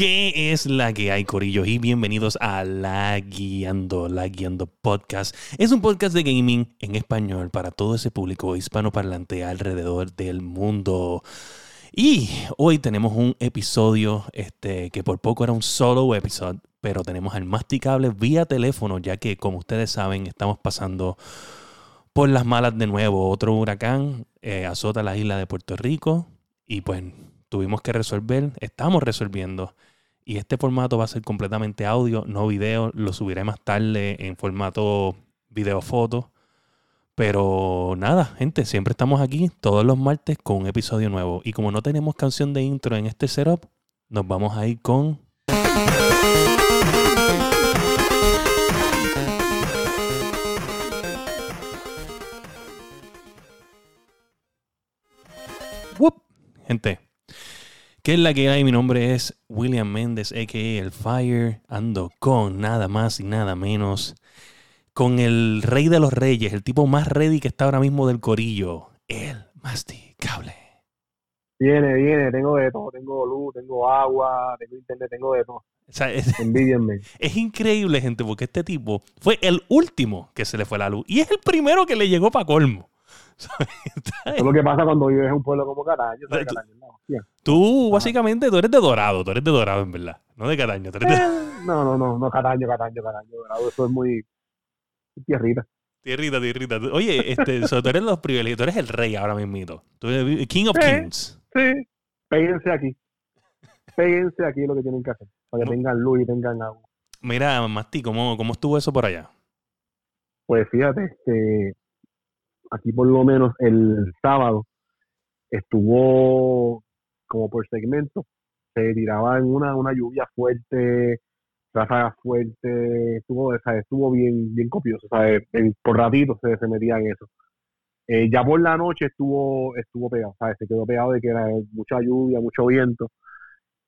¿Qué es la que hay, Corillo? Y bienvenidos a La Guiando, La Guiando Podcast. Es un podcast de gaming en español para todo ese público hispanoparlante alrededor del mundo. Y hoy tenemos un episodio este, que por poco era un solo episodio, pero tenemos al masticable vía teléfono, ya que como ustedes saben estamos pasando por las malas de nuevo. Otro huracán eh, azota la isla de Puerto Rico y pues tuvimos que resolver, estamos resolviendo. Y este formato va a ser completamente audio, no video. Lo subiré más tarde en formato video-foto. Pero nada, gente, siempre estamos aquí todos los martes con un episodio nuevo. Y como no tenemos canción de intro en este setup, nos vamos a ir con... Gente, ¿qué es la que hay? Mi nombre es William Méndez, a.k.a. El Fire. Ando con nada más y nada menos con el rey de los reyes, el tipo más ready que está ahora mismo del corillo, el masticable. Viene, viene, tengo de todo, tengo luz, tengo agua, tengo internet, tengo de todo. O sea, es, es increíble, gente, porque este tipo fue el último que se le fue la luz y es el primero que le llegó para colmo. Es lo que pasa cuando vives en un pueblo como Caraño. Tú- básicamente, tú eres de Dorado, tú eres de Dorado, en verdad. No de Cataño, tú eres de Eh, No, no, no, no, Cataño, Cataño, Cataño. Dorado, Eso es muy tierrita. tierrita, tierrita. Oye, este, so, tú eres los privilegios, tú eres el rey ahora mismo. Tú eres King of. Kings. Sí. Péguense aquí. Péguense aquí lo que tienen que hacer. Para que No. tengan luz y tengan agua. Mira, Masti, ¿cómo, ¿cómo estuvo eso por allá? Pues fíjate, este, aquí por lo menos el sábado estuvo como por segmento, se tiraba en una, una lluvia fuerte, ráfagas fuertes, estuvo, ¿sabes? estuvo bien, bien copioso, ¿sabes? En- por ratitos se, se metía en eso. Eh, ya por la noche estuvo, estuvo pegado, ¿sabes? Se quedó pegado de que era mucha lluvia, mucho viento.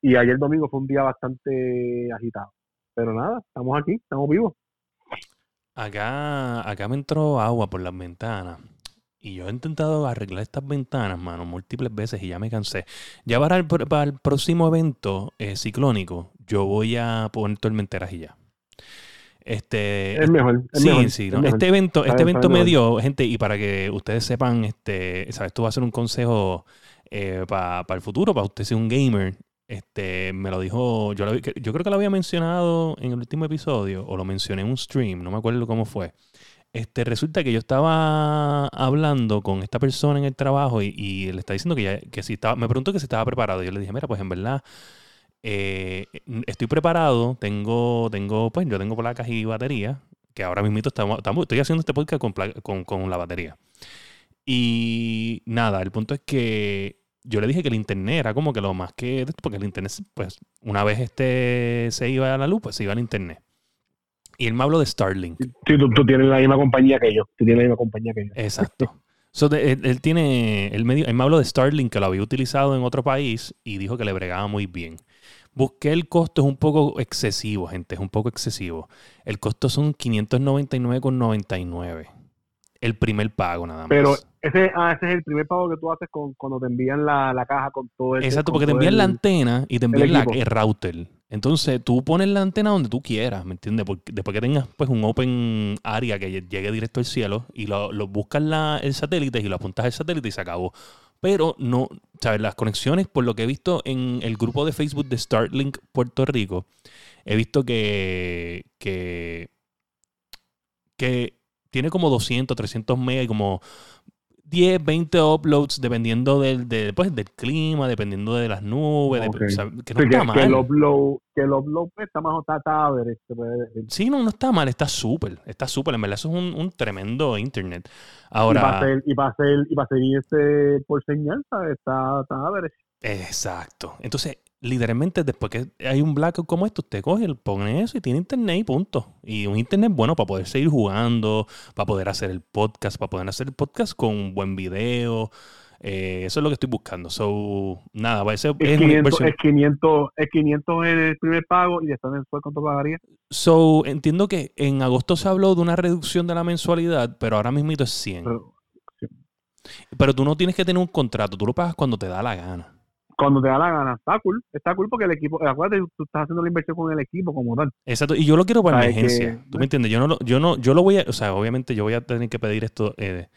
Y ayer domingo fue un día bastante agitado. Pero nada, estamos aquí, estamos vivos. Acá, acá me entró agua por las ventanas. Y yo he intentado arreglar estas ventanas, mano, múltiples veces y ya me cansé. Ya para el, para el próximo evento eh, ciclónico, yo voy a poner tormenteras y ya. Este, Es mejor, es sí, mejor, sí, es mejor. Este evento, este evento me dio, gente, y para que ustedes sepan, este, sabes, esto va a ser un consejo para el futuro, para usted ser un gamer. Este, me lo dijo, yo, lo- yo creo que lo había mencionado en el último episodio, o lo mencioné en un stream, no me acuerdo cómo fue. Este, resulta que yo estaba hablando con esta persona en el trabajo y, le está diciendo que, ya, que si estaba, me preguntó que si estaba preparado. Yo le dije, mira, pues en verdad, eh, estoy preparado, tengo, tengo, pues yo tengo placas y batería, que ahora mismo estamos, estoy haciendo este podcast con, con, con la batería. Y nada, el punto es que yo le dije que el internet era como que lo más que, porque el internet, pues una vez este se iba a la luz, pues se iba al internet. Y él me habló de Starlink. Sí, tú, tú tienes la misma compañía que yo. Tú tienes la misma compañía que yo. Exacto. So, de- él, él tiene, él me, él me habló de Starlink que lo había utilizado en otro país y dijo que le bregaba muy bien. Busqué el costo, es un poco excesivo, gente, es un poco excesivo. El costo son 599,99. El primer pago nada más. Pero ese, ah, ese es el primer pago que tú haces con, cuando te envían la, la caja con todo el. Exacto, porque te envían la antena y te envían la, el router. Entonces tú pones la antena donde tú quieras, ¿me entiendes? Después que tengas pues un open área que lle- llegue directo al cielo y lo, lo buscas la, el satélite y lo apuntas al satélite y se acabó. Pero no, ¿sabes? Las conexiones, por lo que he visto en el grupo de Facebook de Starlink Puerto Rico, he visto que, que, que tiene como 200, 300 megas y como 10, 20 uploads dependiendo del, de, pues, del clima, dependiendo de las nubes, de- Ok. o sea, que no Sí, que, está que mal. el upload, que el upload pues, está más está, se puede decir. Sí, no, no está mal, está súper, está súper. En verdad, eso es un, un tremendo internet. Y para Ahora, hacer, y para hacer, y para seguirse por señal. Está, está exacto. Entonces, literalmente, después que hay un blackout como esto, usted coge, pone eso y tiene internet y punto. Y un internet bueno para poder seguir jugando, para poder hacer el podcast, para poder hacer el podcast con un buen video. Eh, eso es lo que estoy buscando. So, nada, va a ser Es, es una 500, inversión. es, 500, es 500 en el primer pago y después mensual, ¿cuánto pagaría? So, entiendo que en agosto se habló de una reducción de la mensualidad, pero ahora mismo es 100. Pero- Pero tú no tienes que tener un contrato, tú lo pagas cuando te da la gana. Cuando te da la gana. Está cool, está cool porque el equipo, acuérdate, tú estás haciendo la inversión con el equipo como tal. Exacto, y yo lo quiero para ¿Sabes emergencia. que- ¿Tú me entiendes? Yo no, lo, yo no, yo lo voy a, o sea, obviamente yo voy a tener que pedir esto eh,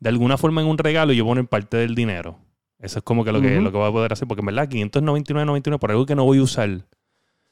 de alguna forma en un regalo y yo poner parte del dinero. Eso es como que lo que, lo que voy a poder hacer, porque en verdad 599.99 por algo que no voy a usar.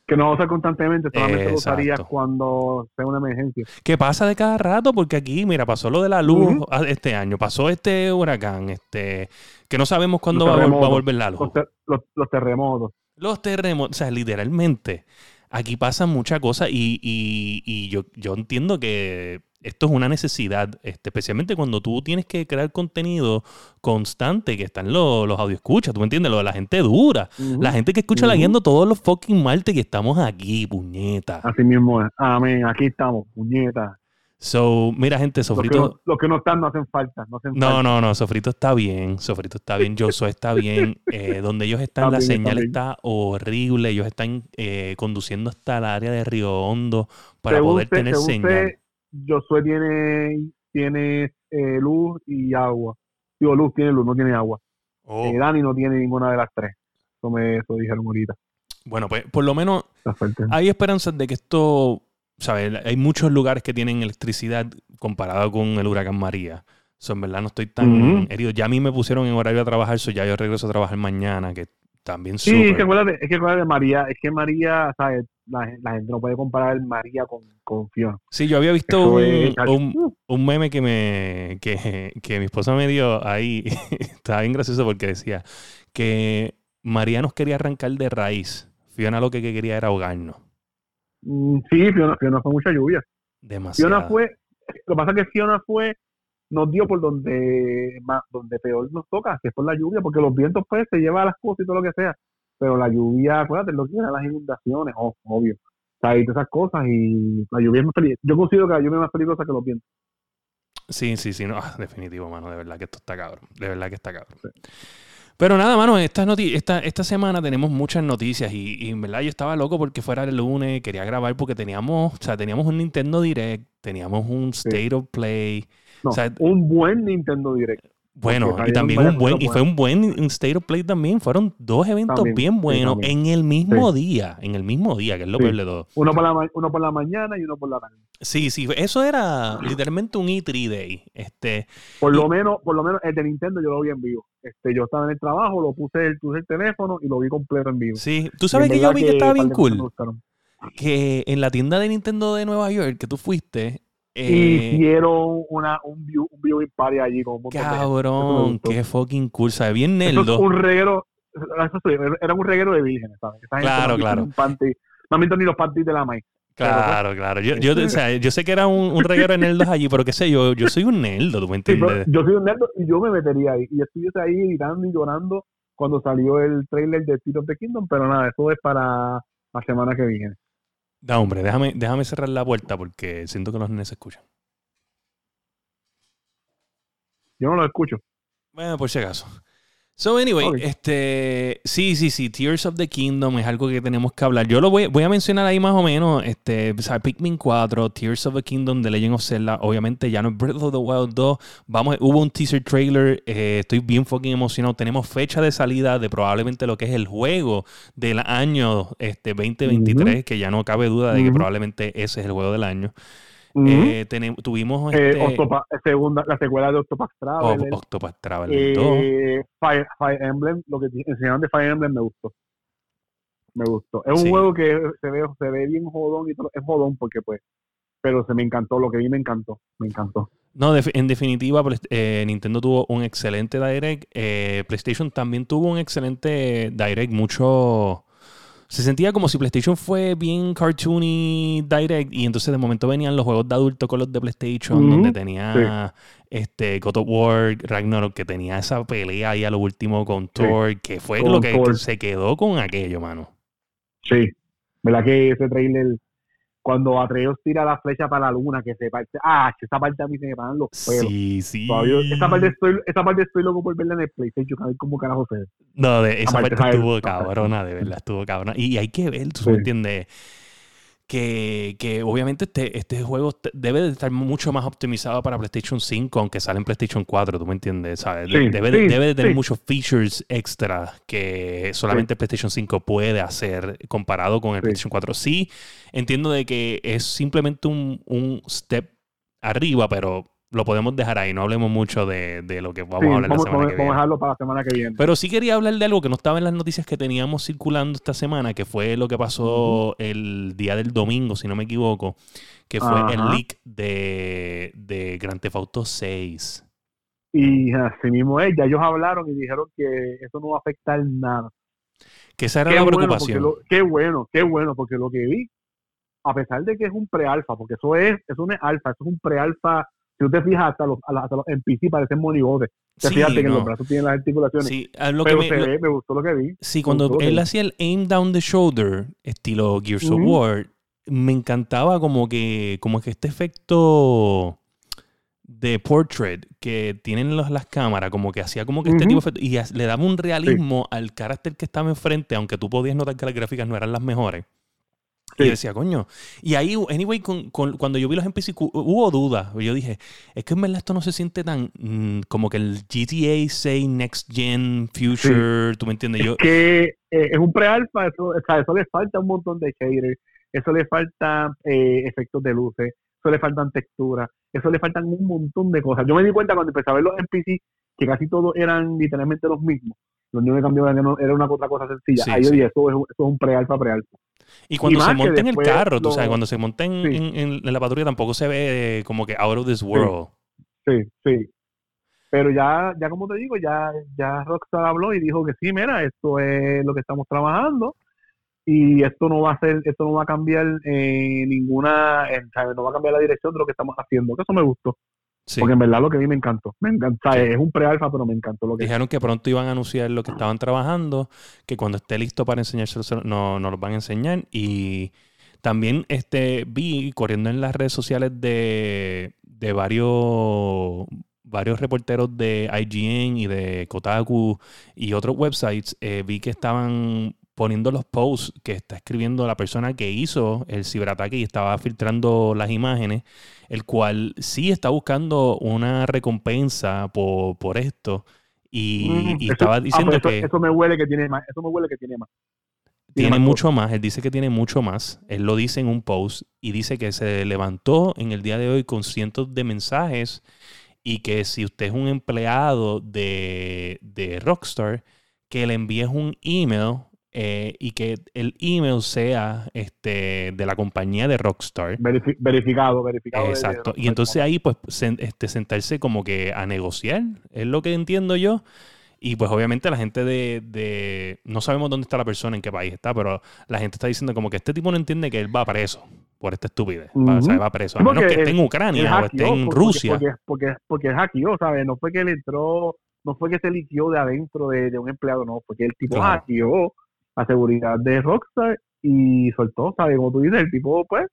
Que no lo usas constantemente, solamente lo usarías cuando sea una emergencia. ¿Qué pasa de cada rato? Porque aquí, mira, pasó lo de la luz este año, pasó este huracán, este, que no sabemos cuándo va, a va volver la luz. Los, ter- los, los terremotos. Los terremotos, o sea, literalmente, aquí pasan muchas cosas y, y- y yo, yo entiendo que esto es una necesidad, este, especialmente cuando tú tienes que crear contenido constante, que están los, los escuchas, ¿tú me entiendes? Lo de la gente dura, la gente que escucha la Ujú. guiando todos los fucking martes que estamos aquí, puñeta. Así mismo es. Amén. Aquí estamos, puñetas. So, mira, gente, Los que, Sofrito... los que no están no hacen falta. No, hacen No, falta. no, no, Sofrito está bien, Sofrito está bien, Josué está bien. eh, donde ellos están, la bien, señal está horrible. Ellos están eh, conduciendo hasta el área de Río Hondo para Según poder tener señal. Josué tiene, tiene eh, luz y agua. Digo, luz tiene luz, no tiene agua. Oh, Eh, Dani no tiene ninguna de las tres. Eso me eso dijeron ahorita. Bueno, pues por lo menos hay esperanzas de que esto, ¿sabes? Hay muchos lugares que tienen electricidad comparado con el huracán María. So, en verdad no estoy tan Ujú. herido. Ya a mí me pusieron en horario a trabajar, so ya yo regreso a trabajar mañana, que también Sí, súper. es que acuérdate, es que acuérdate, María, es que María, ¿sabes? La, la gente no puede comparar María con, con Fiona. Sí, yo había visto un, es, un- un meme que me que, que mi esposa me dio ahí. Estaba bien gracioso porque decía que María nos quería arrancar de raíz. Fiona lo que quería era ahogarnos. mm, sí, Fiona, Fiona fue mucha lluvia. Demasiado. Fiona fue, lo que pasa es que Fiona fue, nos dio por donde más, donde peor nos toca, que es por la lluvia, porque los vientos pues se llevan las cosas y todo lo que sea, pero la lluvia, acuérdate, lo que era las inundaciones, oh, obvio, o sea, y todas esas cosas, y la lluvia es más peligrosa. Yo considero que la lluvia es más peligrosa que los vientos. Sí, sí, sí, no, ah, definitivo, mano, de verdad que esto está cabrón, de verdad que está cabrón. Pero nada, mano, esta, esta, esta semana tenemos muchas noticias y, y en verdad yo estaba loco porque fuera el lunes, quería grabar porque teníamos, o sea, teníamos un Nintendo Direct, teníamos un State of Play, No, O sea, un buen Nintendo Direct. Bueno, y también un buen, y fue un buen State of Play también. Fueron dos eventos También, bien buenos en el mismo día, en el mismo día, que es lo Sí. peor de todo. Uno por, la, uno por la mañana y uno por la tarde. Sí, sí, eso era literalmente un E3 Day. Este, Por Y- lo menos, por lo menos el de Nintendo yo lo vi en vivo. Este, yo estaba en el trabajo, lo puse el, puse el teléfono y lo vi completo en vivo. sí, tú sabes que yo vi que estaba bien cool. Que en la tienda de Nintendo de Nueva York que tú fuiste, eh, Hicieron una, un, view, un viewing party allí con un cabrón, qué fucking cool, ¿sabes? Bien Eso es nerdo. un reguero, era un reguero de vírgenes, ¿sabes? Esa Claro, claro. panty- no han visto ni los panties de la maíz. pues, Claro, claro. Yo, yo, o sea, yo sé que era un, un reguero de nerdos allí, pero qué sé yo, yo soy un nerdo, ¿tú me Sí, entiendes? yo soy un nerd y yo me metería ahí. Y estuviese ahí gritando y llorando cuando salió el trailer de Tears of the Kingdom, pero nada, eso es para la semana que viene. Da, hombre, déjame, déjame cerrar la puerta porque siento que los nenes se escuchan. Yo no lo escucho. Bueno, por si acaso. So, anyway, este, sí, sí, sí, Tears of the Kingdom es algo que tenemos que hablar. Yo lo voy, voy a mencionar ahí más o menos, este, o sea, Pikmin 4, Tears of the Kingdom, The Legend of Zelda, obviamente ya no es Breath of the Wild 2, vamos, hubo un teaser trailer, eh, estoy bien fucking emocionado, tenemos fecha de salida de probablemente lo que es el juego del año este, 2023, que ya no cabe duda de que probablemente ese es el juego del año. Eh, tuvimos Eh, este, Octopath- segunda, la secuela de Octopath Traveler. Oc- Octopath Traveler 2. eh, Fire, Fire Emblem, lo que enseñaron de Fire Emblem me gustó. Me gustó. Es un Sí. juego que se ve, se ve bien jodón y todo. Es jodón porque pues, pero se me encantó, lo que vi me encantó, me encantó. No, en definitiva, eh, Nintendo tuvo un excelente Direct. eh, PlayStation también tuvo un excelente Direct. Mucho. Se sentía como si PlayStation fue bien cartoony Direct. Y entonces de momento venían los juegos de adulto con los de PlayStation, donde tenía este God of War, Ragnarok, que tenía esa pelea ahí a lo último con Thor, que fue Con lo que Thor. se quedó con aquello, mano. Sí. ¿Verdad que ese trailer, cuando Atreus tira la flecha para la luna, que se parte, ah, esa parte a mí se me paran los pelos. Sí, sí. Todavía- esa, parte estoy, esa parte estoy loco por verla en el PlayStation, a ver cómo carajo se ve. No, de, esa parte estuvo cabrona, de verdad, estuvo cabrona. Y hay que ver, tú Sí. me entiendes. Que, que obviamente este, este juego debe de estar mucho más optimizado para PlayStation 5, aunque sale en PlayStation 4, ¿tú me entiendes? ¿Sabes? Sí, debe, sí, debe de tener sí. muchos features extra que solamente PlayStation 5 puede hacer comparado con el. PlayStation 4. Sí, entiendo de que es simplemente un, un step arriba, pero lo podemos dejar ahí. No hablemos mucho de, de lo que vamos Sí, a hablar vamos, la semana vamos- que vamos a viene. dejarlo para la semana que viene. Pero sí quería hablar de algo que no estaba en las noticias que teníamos circulando esta semana, que fue lo que pasó el día del domingo, si no me equivoco, que fue el leak de, de Grand Theft Auto 6. Y así mismo es, ya ellos hablaron y dijeron que eso no va a afectar nada. Que esa era Qué la bueno, preocupación. lo- qué bueno, qué bueno, porque lo que vi, a pesar de que es un pre-alfa, porque eso es, eso no es alfa, eso es un pre-alfa. Si tú te fijas, hasta los, hasta los NPC parecen monigotes. Te Sí, fijas que no. los brazos tienen las articulaciones. Sí, que me- se lo- ve, me gustó lo que vi. sí, cuando él hacía el aim down the shoulder, estilo Gears of. War, me encantaba como que, como que este efecto de portrait que tienen los- las cámaras, como que hacía como que este tipo de efecto- y le daba un realismo al carácter que estaba enfrente, aunque tú podías notar que las gráficas no eran las mejores. Y Sí. yo decía, coño. Y ahí, anyway, con, con- cuando yo vi los NPC, hubo dudas. Yo dije, es que en verdad esto no se siente tan mm, como que el GTA 6 Next Gen Future, ¿tú me entiendes? Yo, Es que eh, es un pre-alfa, eso, o sea, eso le falta un montón de shaders, eso le falta eh, efectos de luces, eso le faltan texturas, eso le faltan un montón de cosas. Yo me di cuenta cuando empecé a ver los NPC que casi todos eran literalmente los mismos. Lo único que cambió era una otra cosa sencilla. Sí, Ahí yo sí. dije, eso es, un- eso es un pre-alfa, pre-alfa. Y cuando y se monta en el carro, tú lo- sabes, cuando se monta en, Sí. en- en- en la patrulla tampoco se ve como que out of this world. Sí, sí. Pero ya, ya como te digo, ya, ya Rockstar habló y dijo que sí, mira, esto es lo que estamos trabajando y esto no va a ser, esto no va a cambiar eh, ninguna, eh, ¿sabes? no va a cambiar la dirección de lo que estamos haciendo, que eso me gustó, Sí. porque en verdad lo que a mí me encantó, me encanta, Sí. es un pre-alfa, pero me encantó lo que Dijeron que pronto iban a anunciar lo que estaban trabajando, que cuando esté listo para enseñárselo, se- no, nos lo van a enseñar. Y también este, vi corriendo en las redes sociales de, de varios, varios reporteros de IGN y de Kotaku y otros websites, eh, vi que estaban poniendo los posts que está escribiendo la persona que hizo el ciberataque y estaba filtrando las imágenes, el cual sí está buscando una recompensa por, por esto. Y, Mm, y eso- estaba ah, diciendo pues eso, que eso me huele que tiene más, eso me huele que tiene más. tiene más mucho más. Él dice que tiene mucho más. Él lo dice en un post y dice que se levantó en el día de hoy con cientos de mensajes y que si usted es un empleado de, de Rockstar, que le envíes un email eh, y que el email sea este, de la compañía de Rockstar. Verifi- verificado, verificado. Exacto. de- Y entonces ahí, pues, sen- este, sentarse como que a negociar, es lo que entiendo yo. Y pues obviamente la gente de, de- No sabemos dónde está la persona, en qué país está, pero la gente está diciendo como que este tipo no entiende que él va preso por esta estupidez. Va, o sea, Ujú. va preso. A menos porque que esté en Ucrania o esté en porque- Rusia. Porque, porque, porque él hackeó, ¿sabes? No fue que él entró, no fue que se liquió de adentro de, de un empleado, no, porque el tipo Claro. hackeó la seguridad de Rockstar y soltó, ¿sabes? Como tú dices, el tipo, pues,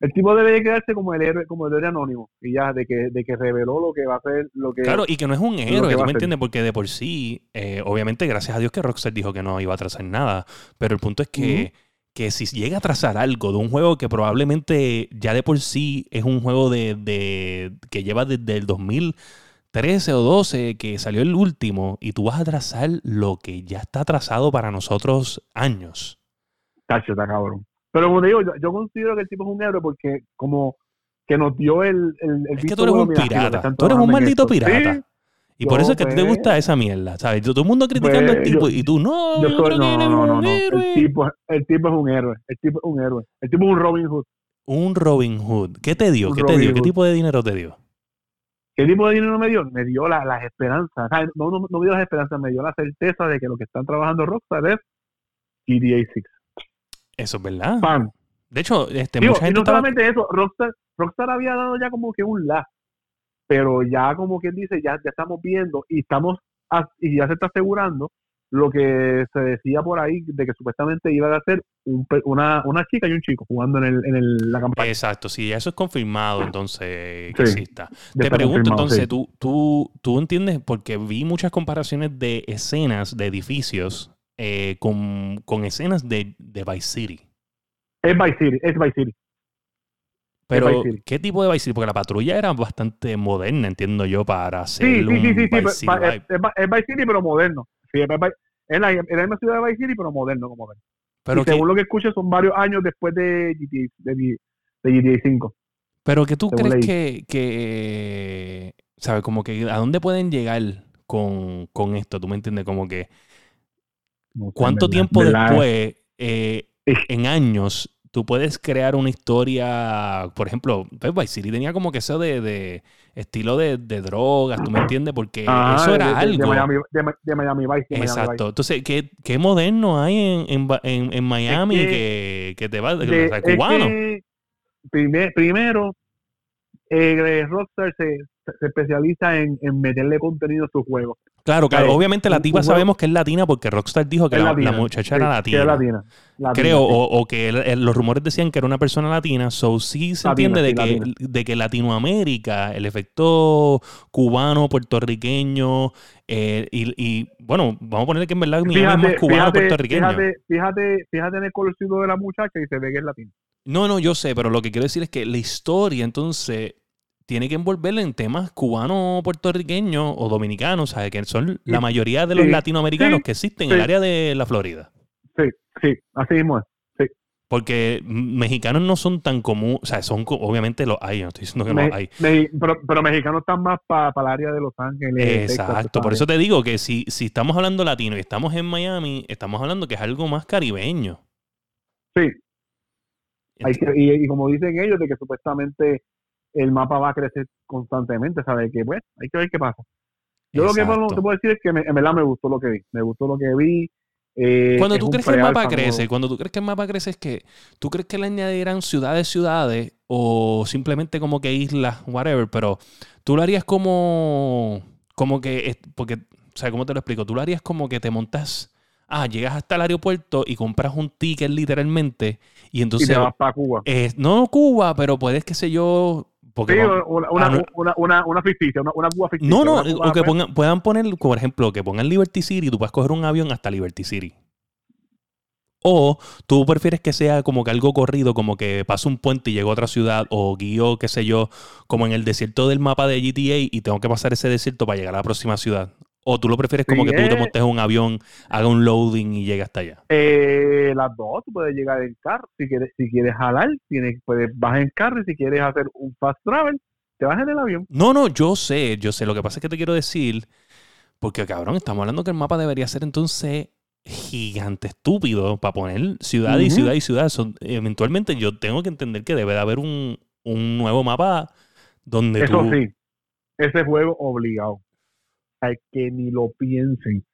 el tipo debe de quedarse como el héroe, como el héroe anónimo, y ya, de que, de que reveló lo que va a hacer, lo que... Claro, y que no es un héroe, tú me entiendes, porque de por sí, eh, obviamente, gracias a Dios que Rockstar dijo que no iba a atrasar nada, pero el punto es que, que si llega a atrasar algo de un juego que probablemente ya de por sí es un juego de, de- que lleva desde el 2013 o 12, que salió el último, y tú vas a atrasar lo que ya está atrasado para nosotros años. Tacho, está cabrón. Pero como te digo, yo, yo considero que el tipo es un héroe porque como que nos dio el... el, el Es que tú eres un pirata, tú eres un maldito pirata. Sí, Y por eso es que a ti te pues. gusta esa mierda, ¿sabes? Todo el mundo criticando al Pues, tipo yo- y tú, no, yo soy, creo que no, él es no, no, un héroe. El tipo, el tipo es un héroe. El tipo es un héroe. El tipo es un Robin Hood. Un Robin Hood. ¿Qué te dio? Un ¿Qué te dio? ¿Qué tipo de dinero te dio? ¿Qué tipo de dinero me dio? Me dio la- las esperanzas. No, no, no me dio las esperanzas, me dio la certeza de que lo que están trabajando Rockstar es GTA 6. Eso es verdad. De hecho, este, Digo, mucha y gente no estaba... solamente eso, Rockstar, Rockstar había dado ya como que un la, pero ya como quien dice, ya, ya estamos viendo y estamos y ya se está asegurando lo que se decía por ahí de que supuestamente iba a ser un una, una chica y un chico jugando en, el, en el- la campaña. Exacto, si eso es confirmado, entonces que Sí, exista. Te pregunto entonces, sí. ¿tú, tú, tú entiendes, porque vi muchas comparaciones de escenas de edificios eh, con, con escenas de, de Vice City. Es Vice City, es Vice City. Pero, Vice City. ¿qué tipo de Vice City? Porque la patrulla era bastante moderna, entiendo yo, para hacer Sí, sí, un sí, sí, sí, Vice pa- City pa- vibe. es, es Vice City, pero moderno. Sí, es, la, es la misma ciudad de Vice City, pero moderno como ven. Pero y que, según lo que escuché, son varios años después de GTA, de, de GTA 5. pero que tú crees que, que, ¿sabes? Como que, ¿a dónde pueden llegar con, con esto? ¿Tú me entiendes? Como que, ¿cuánto tiempo después, eh, en años, tú puedes crear una historia? Por ejemplo, pues Vice City tenía como que eso de, de estilo de, de drogas, ¿tú me entiendes? Porque Ah, eso era de, algo. Miami, de, Miami Vice. Miami Exacto. Entonces, ¿qué, qué moderno hay en, en, en- Miami que- que, que te va o sea, es cubano? que prime- primero, eh, Rockstar se, se especializa en, en meterle contenido a sus juegos. Claro, claro. eh, Obviamente la tipa sabemos que es latina porque Rockstar dijo que la, latina, la muchacha sí, era latina. es latina. latina, Creo, sí. o, o que el- el- los rumores decían que era una persona latina, so sí se entiende de, que, de que Latinoamérica, el efecto cubano, puertorriqueño, eh, y, y, bueno, vamos a ponerle que en verdad Miami es más cubano fíjate, puertorriqueño. fíjate, fíjate, fíjate en el colorcito de la muchacha y se ve que es latina. No, no, yo sé, pero lo que quiero decir es que la historia entonces tiene que envolverla en temas cubanos, puertorriqueños o dominicanos, ¿sabes? Que son la mayoría de los sí, latinoamericanos sí, que existen en el área de la Florida. Sí, sí, así mismo es. Porque mexicanos no son tan comunes, o sea, son obviamente los hay, no estoy diciendo que no Me- hay. me- pero, pero mexicanos están más para el área de Los Ángeles. Texas, Exacto, por eso te digo que si, si estamos hablando latino y estamos en Miami, estamos hablando que es algo más caribeño. Sí, hay que- y, y como dicen ellos, de que supuestamente el mapa va a crecer constantemente, ¿sabes? Que bueno, hay que ver qué pasa. Yo lo que Exacto. te puedo decir es que me- en verdad me gustó lo que vi. Me gustó lo que vi. eh, Cuando tú crees que el mapa crece, cuando tú crees que el mapa crece es que tú crees que le añadirán ciudades, ciudades o simplemente como que islas, whatever, pero tú lo harías como, como que, porque, o sea, ¿cómo te lo explico? Tú lo harías como que te montas, ah, llegas hasta el aeropuerto y compras un ticket literalmente y Y entonces, te vas para Cuba. eh, no Cuba, pero puedes, qué sé yo, porque... Sí, una, una, ah, no. una, una, una ficticia, una, una Cuba ficticia. no, no, Cuba, o que pongan, puedan poner, por ejemplo, que pongan Liberty City y tú puedes coger un avión hasta Liberty City. O tú prefieres que sea como que algo corrido, como que pasa un puente y llego a otra ciudad, o guío, qué sé yo, como en el desierto del mapa de GTA y tengo que pasar ese desierto para llegar a la próxima ciudad. O tú lo prefieres como Sí, que tú te montes un avión, haga un loading y llegue hasta allá. Eh, las dos, tú puedes llegar en carro. Si quieres, si quieres jalar, tienes, puedes, vas en carro y si quieres hacer un fast travel, te vas en el avión. No, no, yo sé, yo sé. Lo que pasa es que te quiero decir, porque cabrón, estamos hablando que el mapa debería ser entonces gigante, estúpido, para poner ciudad y ciudad y ciudad. Son- eventualmente yo tengo que entender que debe de haber un, un nuevo mapa donde Eso tú... sí, ese juego obligado. Hay que ni lo piensen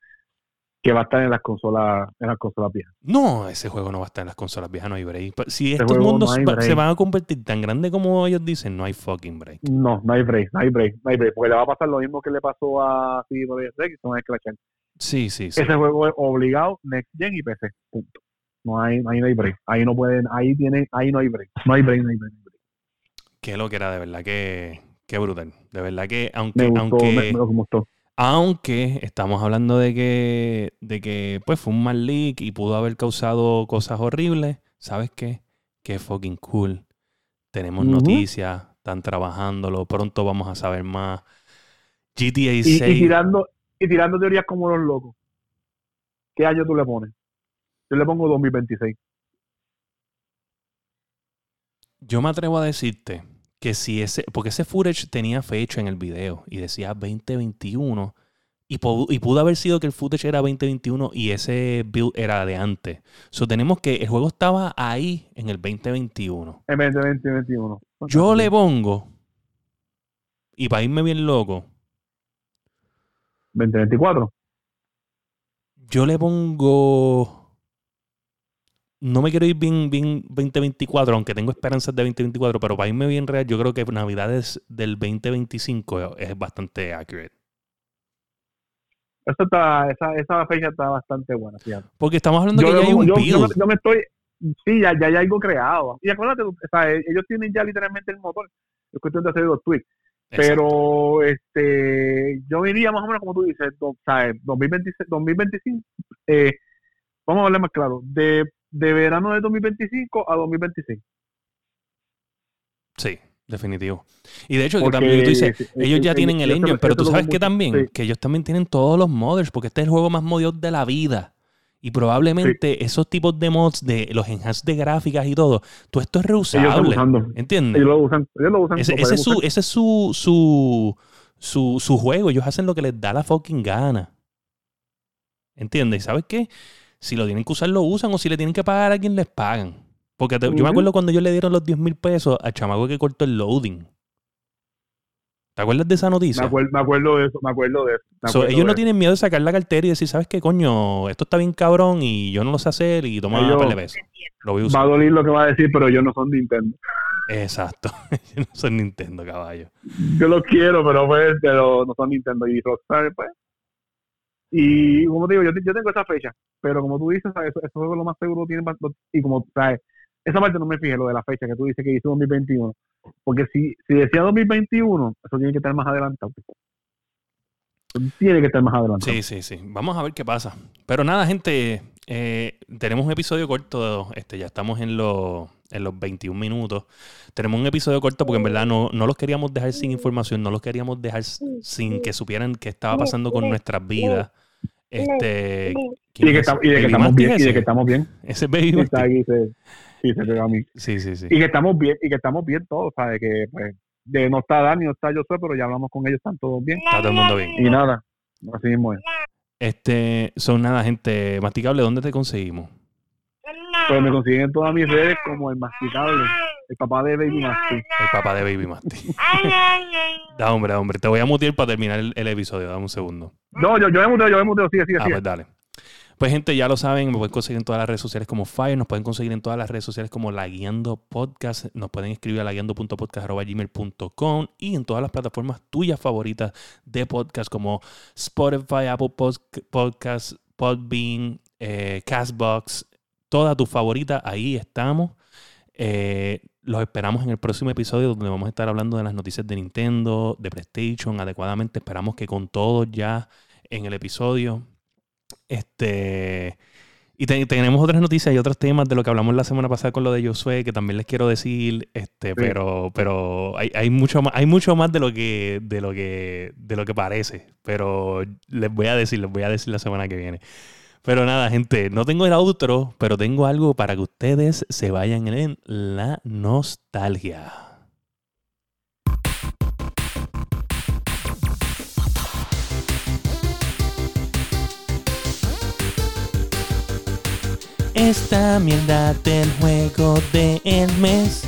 que va a estar en las consolas, en las consolas viejas. No, ese juego no va a estar en las consolas viejas, no hay break. Si Ese estos mundos no se van a convertir tan grandes como ellos dicen, no hay fucking break. No, no hay break, no hay break, no hay break, porque le va a pasar lo mismo que le pasó a CD Projekt el Clash Royale. Sí, sí, sí. Ese juego es obligado, Next Gen y PC. Punto. No hay, ahí no hay break. Ahí no pueden, ahí tienen, ahí no hay break. No hay break, no hay break. no hay break. Qué lo que era, de verdad que... Qué brutal. De verdad que, aunque, Me gustó, aunque, me, me gustó. Aunque estamos hablando de que, de que pues fue un mal leak y pudo haber causado cosas horribles, ¿sabes qué? Que fucking cool. Tenemos noticias, están trabajándolo, pronto vamos a saber más. GTA Y, 6. y tirando, y tirando teorías como los locos. ¿Qué año tú le pones? Yo le pongo 2026. Yo me atrevo a decirte que si ese, porque ese footage tenía fecha en el video y decía 2021 y, y pudo haber sido que el footage era 2021 y ese build era de antes. So tenemos que el juego estaba ahí en el 2021. En 2020, 2021. Yo le pongo, y para irme bien loco, 2024. yo le pongo. No me quiero ir bien, bien 2024, aunque tengo esperanzas de 2024, pero para irme bien real, yo creo que Navidades del 2025 es bastante accurate. Eso está, esa, esa fecha está bastante buena, fíjate. Porque estamos hablando Yo, que ya le hay un yo, build. yo me, yo estoy, sí, ya, ya hay algo creado. Y acuérdate, o sea, ellos tienen ya literalmente el motor. Es cuestión de hacer los. Exacto. Pero este, yo diría más o menos como tú dices, o sea, 2026, 2025, eh, vamos a hablar más claro, de de verano de 2025 a 2026. Sí, definitivo. Y de hecho, que también tú dices, sí, ellos ya ellos- tienen el ellos engine, pero ellos tú sabes que también, que ellos también tienen todos los modders, porque este es el juego más modido de la vida. Y probablemente esos tipos de mods, de los enhanced de gráficas y todo, todo esto es Ellos reusable. usando. ¿Entiendes? Ellos lo usan. Ellos lo usan. Ese, es, su, ese es su, su, su, su juego. Ellos hacen lo que les da la fucking gana. ¿Entiendes? ¿Y sabes qué? Si lo tienen que usar, lo usan. O si le tienen que pagar a quien les pagan. Porque te- yo me acuerdo cuando ellos le dieron los 10 mil pesos al chamaco que cortó el loading. ¿Te acuerdas de esa noticia? Me acuerdo, me acuerdo de eso. Me acuerdo de eso. So, ellos de no eso. tienen miedo de sacar la cartera y decir, ¿sabes qué, coño? Esto está bien cabrón y yo no lo sé hacer y toma Ellos- un pesos. Lo voy a Va usar. a doler lo que va a decir, pero ellos no son Nintendo. Exacto. Yo no soy Nintendo, caballo. Yo los quiero, pero pues, pero no son Nintendo y Rockstar, pues. Y como te digo, yo, yo tengo esa fecha, pero como tú dices, eso, eso juego lo más seguro tienen más- y como sabes, esa parte no me fijé lo de la fecha que tú dices que dice 2021, porque si, si decía 2021, eso tiene que estar más adelantado. Tiene que estar más adelantado. Sí, sí, sí. Vamos a ver qué pasa. Pero nada, gente, eh, tenemos un episodio corto. Este, ya estamos en los, en los 21 minutos. Tenemos un episodio corto porque en verdad no, no los queríamos dejar sin información, no los queríamos dejar sin que supieran qué estaba pasando con nuestras vidas. Este, Y ¿quién de que, es? estamos- y de que ¿Baby estamos bien, y ese? de que estamos bien. Ese es Baby está aquí, se, sí, se pega a mí. Sí, sí, sí. Y que estamos bien, y que estamos bien todos, ¿sabes? Que pues, de no está Dani, no está yo pero ya hablamos con ellos, están todos bien. Está todo el mundo bien. Y nada, así mismo es. Este, son nada, gente. Masticable, ¿dónde te conseguimos? Pues me consiguen en todas mis redes como el masticable, el papá de Baby Masti. El papá de Baby Masti. da, hombre, da, hombre. Te voy a mutear para terminar el, el episodio. Dame un segundo. No, yo, yo me muteo, yo me muteo, sigue, sigue, Ah, sigue. pues dale. Pues gente, ya lo saben, me pueden conseguir en todas las redes sociales como Fire, nos pueden conseguir en todas las redes sociales como La Guiando Podcast, nos pueden escribir a laguiando.podcast.gmail.com y en todas las plataformas tuyas favoritas de podcast como Spotify, Apple Pod- Podcast, Podbean, eh, Castbox, toda tu favorita, ahí estamos. Eh, los esperamos en el próximo episodio donde vamos a estar hablando de las noticias de Nintendo, de PlayStation, adecuadamente. Esperamos que con todos ya en el episodio. Este. Y te- tenemos otras noticias y otros temas de lo que hablamos la semana pasada con lo de Josué, que también les quiero decir, este, pero, pero hay, hay mucho más, hay mucho más de lo que, de lo que, de lo que parece. Pero les voy a decir, les voy a decir la semana que viene. Pero nada, gente, no tengo el outro, pero tengo algo para que ustedes se vayan en la nostalgia. Esta mierda del juego del mes